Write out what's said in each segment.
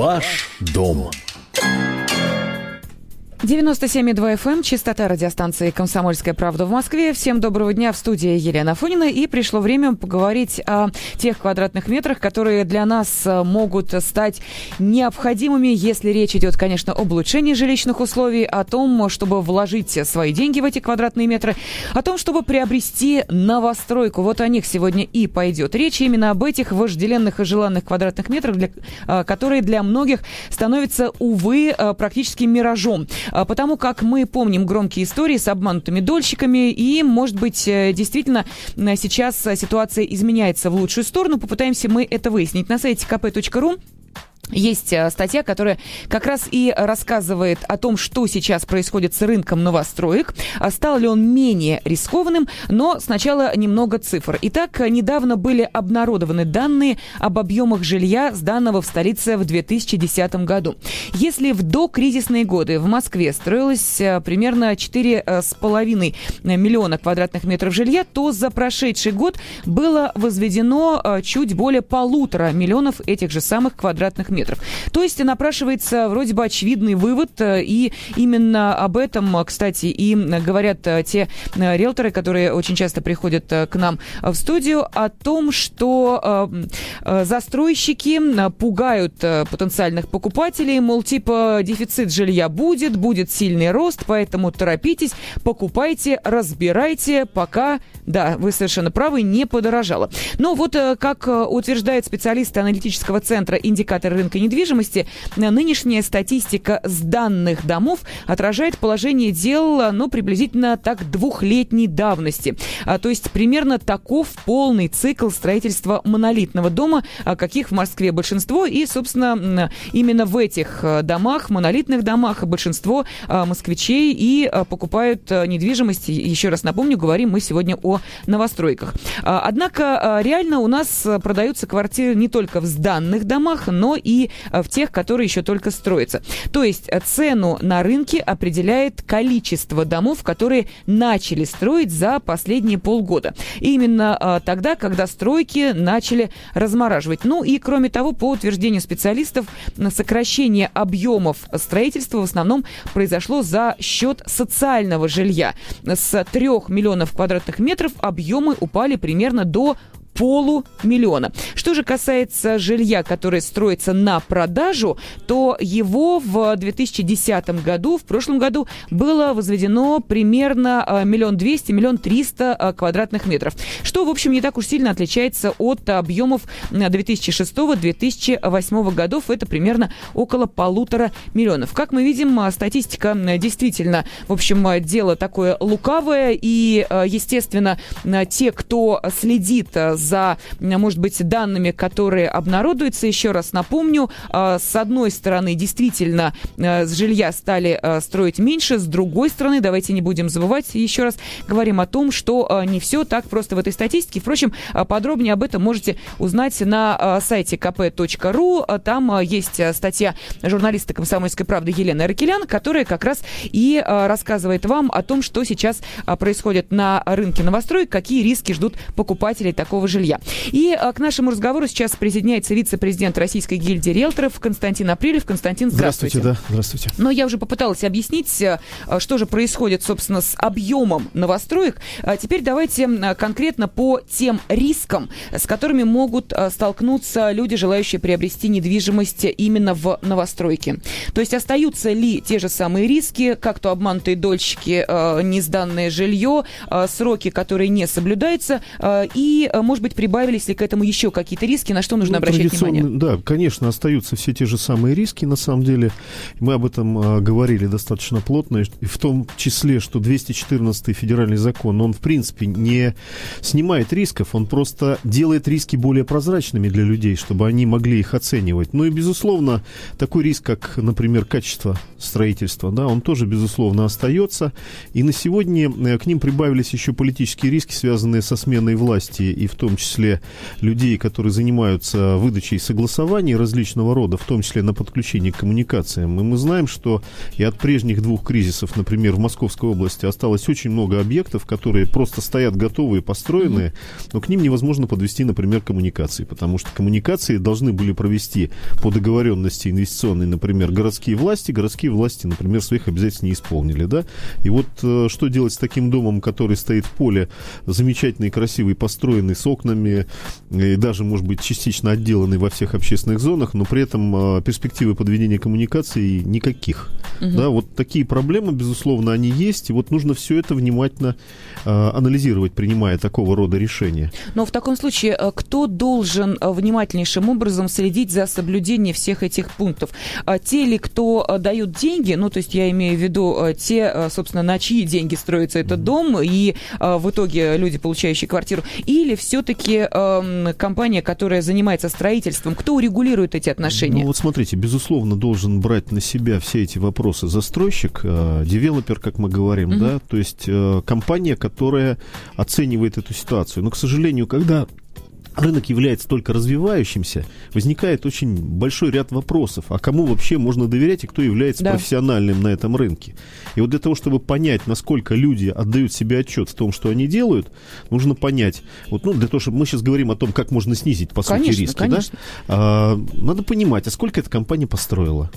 Ваш дом. 97,2 FM, эм, частота радиостанции «Комсомольская правда» в Москве. Всем доброго дня в студии Елена Фонина. И пришло время поговорить о тех квадратных метрах, которые для нас э, могут стать необходимыми, если речь идет, конечно, об улучшении жилищных условий, о том, чтобы вложить свои деньги в эти квадратные метры, о том, чтобы приобрести новостройку. Вот о них сегодня и пойдет речь. Именно об этих вожделенных и желанных квадратных метрах, для, э, которые для многих становятся, увы, э, практически миражом. А, потому как мы помним громкие истории с обманутыми дольщиками, и, может быть, э, действительно сейчас ситуация изменяется в лучшую сторону. Попытаемся мы это выяснить. На сайте kp.ru есть э, статья, которая как раз и рассказывает о том, что сейчас происходит с рынком новостроек, а стал ли он менее рискованным, но сначала немного цифр. Итак, недавно были обнародованы данные об объемах жилья, сданного в столице в 2010 году. Если в докризисные годы в Москве строилось э, примерно 4,5 миллиона квадратных метров жилья, то за прошедший год было возведено э, чуть более полутора миллионов этих же самых квадратных метров метров. То есть напрашивается вроде бы очевидный вывод, э, и именно об этом, кстати, и говорят э, те э, риэлторы, которые очень часто приходят к нам в студию, о том, что застройщики пугают потенциальных покупателей, мол, типа дефицит жилья будет, будет сильный рост, поэтому торопитесь, покупайте, разбирайте, пока, да, вы совершенно правы, не подорожало. Но вот как утверждают специалисты аналитического центра индикатор рынка недвижимости, нынешняя статистика с данных домов отражает положение дел, ну, приблизительно так двухлетней давности. А, то есть примерно таков полный цикл строительства монолитного дома, а, каких в Москве большинство. И, собственно, именно в этих а, домах, монолитных домах, большинство а, москвичей и покупают недвижимость. Еще раз напомню, говорим мы сегодня о новостройках. Однако реально у нас продаются квартиры не только в сданных домах, но и э, в тех, которые еще только строятся. То есть э, цену на рынке определяет количество домов, которые начали строить за последние полгода. Именно э, тогда, когда стройки начали размораживать. Ну и кроме того, по утверждению специалистов, сокращение объемов строительства в основном произошло за счет социального жилья. С 3 миллионов квадратных метров объемы упали примерно до полумиллиона. Что же касается жилья, которое строится на продажу, то его в 2010 году, в прошлом году, было возведено примерно а, миллион двести, миллион триста а, квадратных метров. Что, в общем, не так уж сильно отличается от объемов 2006-2008 годов. Это примерно около полутора миллионов. Как мы видим, статистика действительно, в общем, дело такое лукавое. И, естественно, те, кто следит за за, может быть, данными, которые обнародуются. Еще раз напомню, а, с одной стороны, действительно, а, с жилья стали а, строить меньше, с другой стороны, давайте не будем забывать, еще раз говорим о том, что не все так просто в этой статистике. Впрочем, подробнее об этом можете узнать на сайте kp.ru. Там есть статья журналиста «Комсомольской правды» Елены Аркелян, которая как раз и рассказывает вам о том, что сейчас происходит на рынке новостроек, какие риски ждут покупателей такого жилья. И а, к нашему разговору сейчас присоединяется вице-президент Российской гильдии риэлторов Константин Апрелев. Константин, здравствуйте. Здравствуйте, да, здравствуйте. Но я уже попыталась объяснить, а, что же происходит, собственно, с объемом новостроек. А теперь давайте конкретно по тем рискам, с которыми могут столкнуться люди, желающие приобрести недвижимость именно в новостройке. То есть остаются ли те же самые риски, как то обманутые дольщики, несданное жилье, сроки, которые не соблюдаются, и, может может быть, прибавились ли к этому еще какие-то риски, на что нужно ну, обращать внимание? Да, конечно, остаются все те же самые риски, на самом деле. Мы об этом а, говорили достаточно плотно, и в том числе, что 214 федеральный закон, он, в принципе, не снимает рисков, он просто делает риски более прозрачными для людей, чтобы они могли их оценивать. Ну и, безусловно, такой риск, как, например, качество строительства, да, он тоже, безусловно, остается. И на сегодня э, к ним прибавились еще политические риски, связанные со сменой власти, и в том том числе людей, которые занимаются выдачей согласований различного рода, в том числе на подключение к коммуникациям. И мы знаем, что и от прежних двух кризисов, например, в Московской области осталось очень много объектов, которые просто стоят готовые, построенные, но к ним невозможно подвести, например, коммуникации, потому что коммуникации должны были провести по договоренности инвестиционной, например, городские власти, городские власти, например, своих обязательств не исполнили, да, и вот э, что делать с таким домом, который стоит в поле, замечательный, красивый, построенный, с окнами, и даже, может быть, частично отделанный во всех общественных зонах, но при этом э, перспективы подведения коммуникаций никаких. Угу. Да, вот такие проблемы, безусловно, они есть, и вот нужно все это внимательно э, анализировать, принимая такого рода решения. Но в таком случае, э, кто должен э, внимательнейшим образом следить за соблюдением всех этих пунктов? А те ли, кто э, дают деньги, ну, то есть я имею в виду те, собственно, на чьи деньги строится этот дом, и в итоге люди, получающие квартиру, или все-таки э, компания, которая занимается строительством, кто урегулирует эти отношения? Ну, вот смотрите, безусловно, должен брать на себя все эти вопросы застройщик, э, девелопер, как мы говорим, mm-hmm. да, то есть э, компания, которая оценивает эту ситуацию. Но, к сожалению, когда рынок является только развивающимся, возникает очень большой ряд вопросов, а кому вообще можно доверять и кто является да. профессиональным на этом рынке. И вот для того, чтобы понять, насколько люди отдают себе отчет в том, что они делают, нужно понять, вот, ну, для того, чтобы мы сейчас говорим о том, как можно снизить, по конечно, сути, риски, конечно. да, а, надо понимать, а сколько эта компания построила,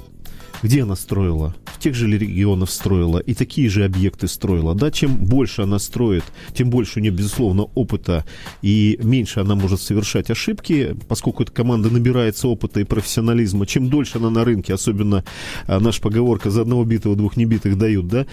где она строила, в тех же регионах строила и такие же объекты строила. Да, чем больше она строит, тем больше у нее, безусловно, опыта и меньше она может совершать ошибки, поскольку эта команда набирается опыта и профессионализма. Чем дольше она на рынке, особенно а, наша поговорка «за одного битого двух небитых дают», да,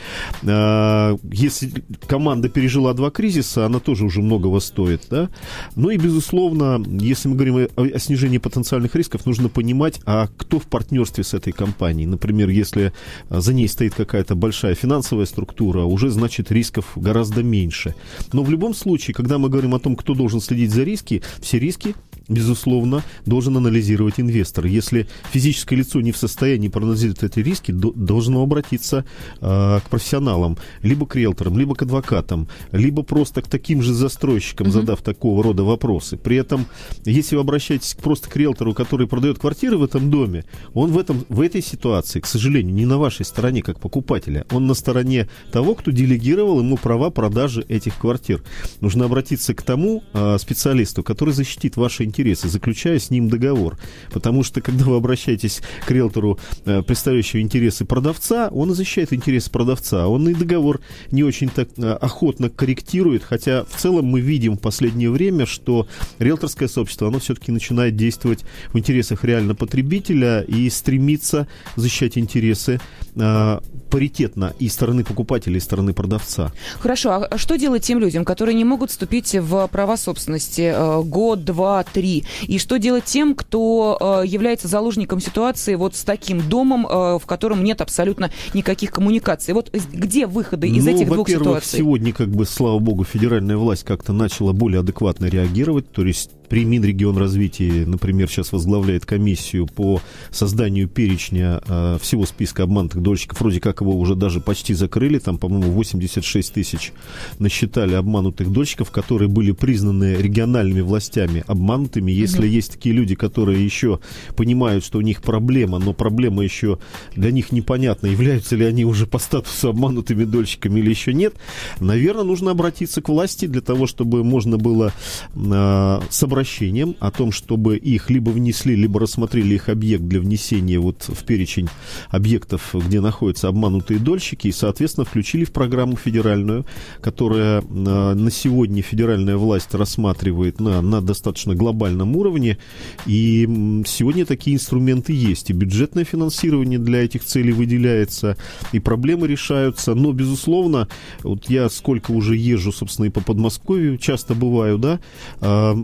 а, если команда пережила два кризиса, она тоже уже многого стоит, да. Ну и, безусловно, если мы говорим о, о снижении потенциальных рисков, нужно понимать, а кто в партнерстве с этой компанией например, если а, за ней стоит какая-то большая финансовая структура, уже значит рисков гораздо меньше. Но в любом случае, когда мы говорим о том, кто должен следить за риски, все риски безусловно, должен анализировать инвестор. Если физическое лицо не в состоянии проанализировать эти риски, до, должно обратиться э, к профессионалам, либо к риэлторам, либо к адвокатам, либо просто к таким же застройщикам, угу. задав такого рода вопросы. При этом, если вы обращаетесь просто к риэлтору, который продает квартиры в этом доме, он в, этом, в этой ситуации, к сожалению, не на вашей стороне как покупателя, он на стороне того, кто делегировал ему права продажи этих квартир. Нужно обратиться к тому э, специалисту, который защитит ваши интересы интересы, заключая с ним договор. Потому что, когда вы обращаетесь к риэлтору, э, представляющему интересы продавца, он защищает интересы продавца. Он и договор не очень так э, охотно корректирует, хотя в целом мы видим в последнее время, что риэлторское сообщество, оно все-таки начинает действовать в интересах реально потребителя и стремится защищать интересы э, паритетно и стороны покупателя, и стороны продавца. Хорошо, а что делать тем людям, которые не могут вступить в права собственности год, два, три? И что делать тем, кто э, является заложником ситуации вот с таким домом, э, в котором нет абсолютно никаких коммуникаций? Вот где выходы из ну, этих двух ситуаций? сегодня, как бы, слава богу, федеральная власть как-то начала более адекватно реагировать, то есть при Минрегионразвитии, например, сейчас возглавляет комиссию по созданию перечня э, всего списка обманутых дольщиков. Вроде как его уже даже почти закрыли. Там, по-моему, 86 тысяч насчитали обманутых дольщиков, которые были признаны региональными властями обманутыми. Если mm-hmm. есть такие люди, которые еще понимают, что у них проблема, но проблема еще для них непонятна, являются ли они уже по статусу обманутыми дольщиками или еще нет, наверное, нужно обратиться к власти для того, чтобы можно было э, собрать обращением о том, чтобы их либо внесли, либо рассмотрели их объект для внесения вот в перечень объектов, где находятся обманутые дольщики, и, соответственно, включили в программу федеральную, которая а, на сегодня федеральная власть рассматривает на, на достаточно глобальном уровне. И сегодня такие инструменты есть. И бюджетное финансирование для этих целей выделяется, и проблемы решаются. Но, безусловно, вот я сколько уже езжу, собственно, и по Подмосковью, часто бываю, да, а,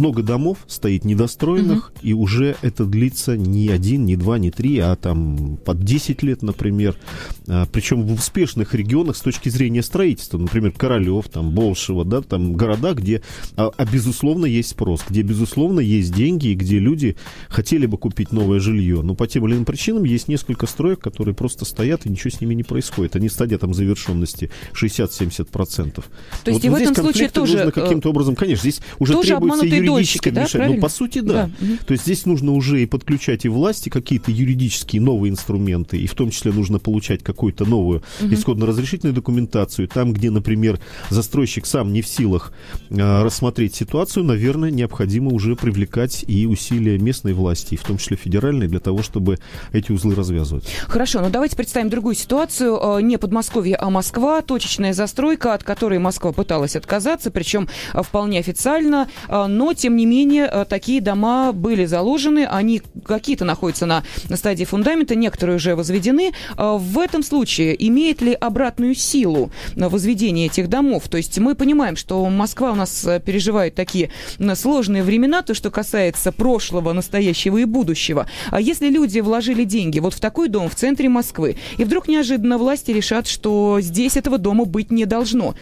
много домов стоит недостроенных, угу. и уже это длится не один, не два, не три, а там под 10 лет, например. А, причем в успешных регионах с точки зрения строительства, например, Королев, там, Болшево, да, там города, где, а, а безусловно, есть спрос, где, безусловно, есть деньги, и где люди хотели бы купить новое жилье. Но по тем или иным причинам есть несколько строек, которые просто стоят, и ничего с ними не происходит. Они стадия там завершенности 60-70%. То есть вот, и в этом случае тоже... Нужно каким-то э, образом, конечно, здесь уже требуется юридическое да, вмешательство. Ну, по сути, да. да. То есть здесь нужно уже и подключать и власти, какие-то юридические новые инструменты, и в том числе нужно получать какую-то новую угу. исходно-разрешительную документацию. Там, где, например, застройщик сам не в силах а, рассмотреть ситуацию, наверное, необходимо уже привлекать и усилия местной власти, и в том числе федеральной, для того, чтобы эти узлы развязывать. Хорошо, но давайте представим другую ситуацию. А, не Подмосковье, а Москва. Точечная застройка, от которой Москва пыталась отказаться, причем а, вполне официально. Но, тем не менее, такие дома были заложены. Они какие-то находятся на, на стадии фундамента, некоторые уже возведены. В этом случае имеет ли обратную силу возведение этих домов? То есть мы понимаем, что Москва у нас э, переживает такие сложные времена, то, что касается прошлого, настоящего и будущего. А если люди вложили деньги вот в такой дом в центре Москвы, и вдруг неожиданно власти решат, что здесь этого дома быть не должно,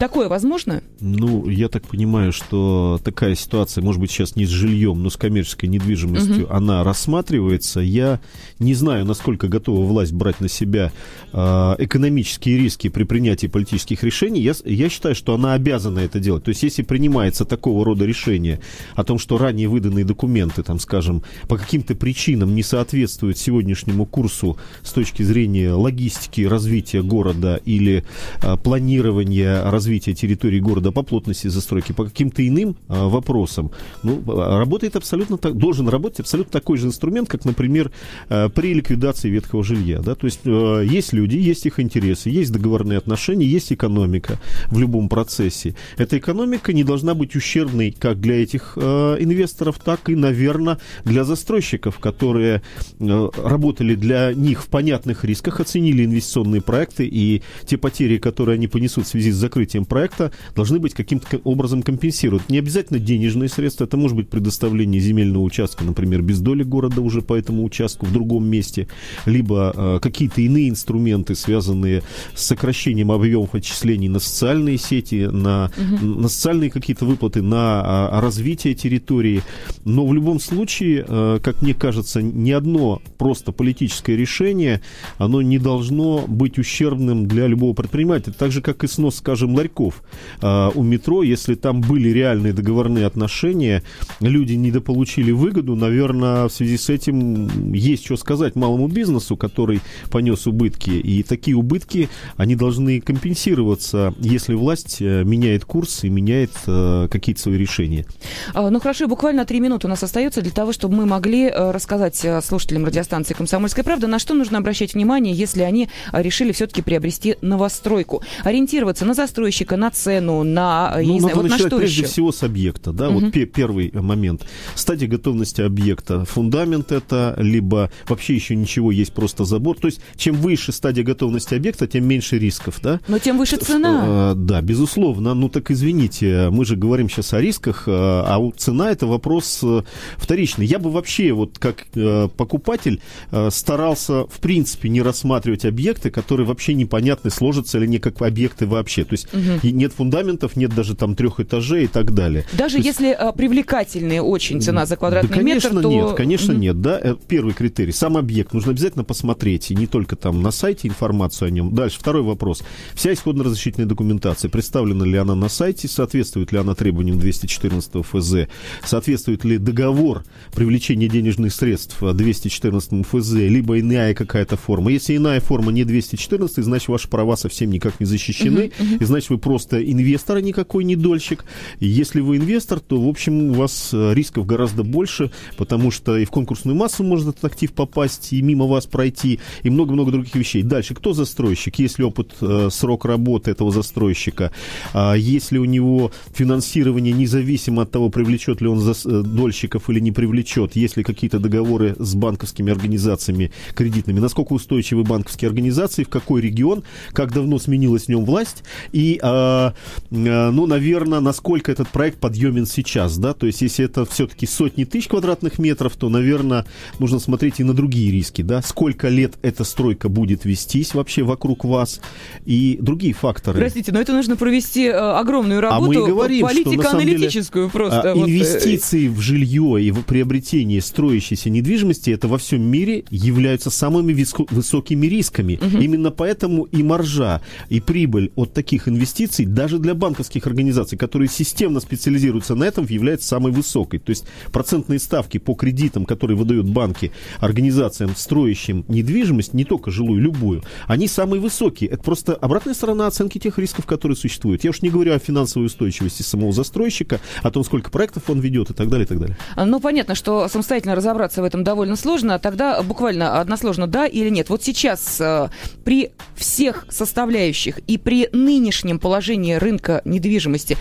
Такое возможно? Ну, я так понимаю, что такая ситуация, может быть, сейчас не с жильем, но с коммерческой недвижимостью, угу. она рассматривается. Я не знаю, насколько готова власть брать на себя э, экономические риски при принятии политических решений. Я, я считаю, что она обязана это делать. То есть, если принимается такого рода решение о том, что ранее выданные документы, там, скажем, по каким-то причинам не соответствуют сегодняшнему курсу с точки зрения логистики развития города или э, планирования развития развития территории города по плотности застройки, по каким-то иным а, вопросам, ну, работает абсолютно так, должен работать абсолютно такой же инструмент, как, например, а, при ликвидации ветхого жилья. Да? То есть а, есть люди, есть их интересы, есть договорные отношения, есть экономика в любом процессе. Эта экономика не должна быть ущербной как для этих а, инвесторов, так и, наверное, для застройщиков, которые а, работали для них в понятных рисках, оценили инвестиционные проекты и те потери, которые они понесут в связи с закрытием развитием проекта должны быть каким-то образом компенсированы. Не обязательно денежные средства, это может быть предоставление земельного участка, например, без доли города уже по этому участку в другом месте, либо э, какие-то иные инструменты, связанные с сокращением объемов отчислений на социальные сети, на, угу. на социальные какие-то выплаты, на а, развитие территории. Но в любом случае, э, как мне кажется, ни одно просто политическое решение, оно не должно быть ущербным для любого предпринимателя. Так же, как и снос, скажем, ларьков ларьков э, у метро, если там были реальные договорные отношения, люди недополучили выгоду, наверное, в связи с этим есть что сказать малому бизнесу, который понес убытки. И такие убытки, они должны компенсироваться, если власть э, меняет курс и меняет э, какие-то свои решения. А, ну хорошо, буквально три минуты у нас остается для того, чтобы мы могли э, рассказать слушателям радиостанции «Комсомольская правда», на что нужно обращать внимание, если они решили все-таки приобрести новостройку. Ориентироваться на застройщика, заказчика, на цену, на, ну, не знаю, вот на что прежде еще? всего с объекта, да, угу. вот первый момент. Стадия готовности объекта. Фундамент это, либо вообще еще ничего, есть просто забор. То есть, чем выше стадия готовности объекта, тем меньше рисков, да? Но тем выше цена. А, да, безусловно. Ну, так извините, мы же говорим сейчас о рисках, а, а цена это вопрос э, вторичный. Я бы вообще, вот как э, покупатель, э, старался, в принципе, не рассматривать объекты, которые вообще непонятны, сложатся или не как объекты вообще. То есть, угу угу. нет фундаментов, нет даже там трех этажей и так далее. Даже То если есть... привлекательная очень цена за квадратный да, конечно, метр, то... нет, конечно, угу. нет, да. Э, первый критерий. Сам объект нужно обязательно посмотреть, и не только там на сайте информацию о нем. Дальше, второй вопрос. Вся исходно-разрешительная документация, представлена ли она на сайте, соответствует ли она требованиям 214 ФЗ, соответствует ли договор привлечения денежных средств 214 ФЗ, либо иная какая-то форма. Если иная форма не 214, значит, ваши права совсем никак не защищены, угу. и значит, вы просто инвестор, а никакой не дольщик. Если вы инвестор, то, в общем, у вас э, рисков гораздо больше, потому что и в конкурсную массу может этот актив попасть, и мимо вас пройти, и много-много других вещей. Дальше, кто застройщик? Есть ли опыт, э, срок работы этого застройщика? А есть ли у него финансирование независимо от того, привлечет ли он э, дольщиков или не привлечет, есть ли какие-то договоры с банковскими организациями кредитными, насколько устойчивы банковские организации, в какой регион, как давно сменилась в нем власть, и, э, э, ну, наверное, насколько этот проект подъемен сейчас, да, то есть если это все-таки сотни тысяч квадратных метров, то, наверное, нужно смотреть и на другие риски, да, сколько лет эта стройка будет вестись вообще вокруг вас, и другие факторы. Простите, но это нужно провести э, огромную работу, а мы говорим, политико-аналитическую просто. А, вот, инвестиции в жилье и в приобретение строящейся недвижимости, это во всем мире являются самыми высокими рисками. Угу. Именно поэтому и маржа, и прибыль от таких инвестиций даже для банковских организаций, которые системно специализируются на этом, является самой высокой. То есть процентные ставки по кредитам, которые выдают банки организациям, строящим недвижимость, не только жилую, любую, они самые высокие. Это просто обратная сторона оценки тех рисков, которые существуют. Я уж не говорю о финансовой устойчивости самого застройщика, о том, сколько проектов он ведет и так далее, и так далее. Ну, понятно, что самостоятельно разобраться в этом довольно сложно. Тогда буквально односложно да или нет. Вот сейчас э, при всех составляющих и при нынешнем положении рынка недвижимости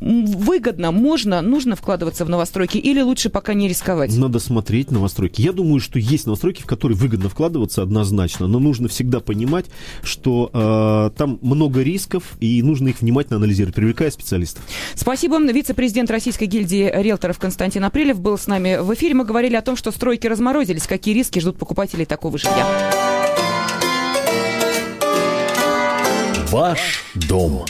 выгодно, можно, нужно вкладываться в новостройки или лучше пока не рисковать? Надо смотреть новостройки. Я думаю, что есть новостройки, в которые выгодно вкладываться однозначно, но нужно всегда понимать, что э, там много рисков и нужно их внимательно анализировать, привлекая специалистов. Спасибо. Вице-президент Российской гильдии риэлторов Константин Апрелев был с нами в эфире. Мы говорили о том, что стройки разморозились, какие риски ждут покупателей такого жилья. Ваш дом.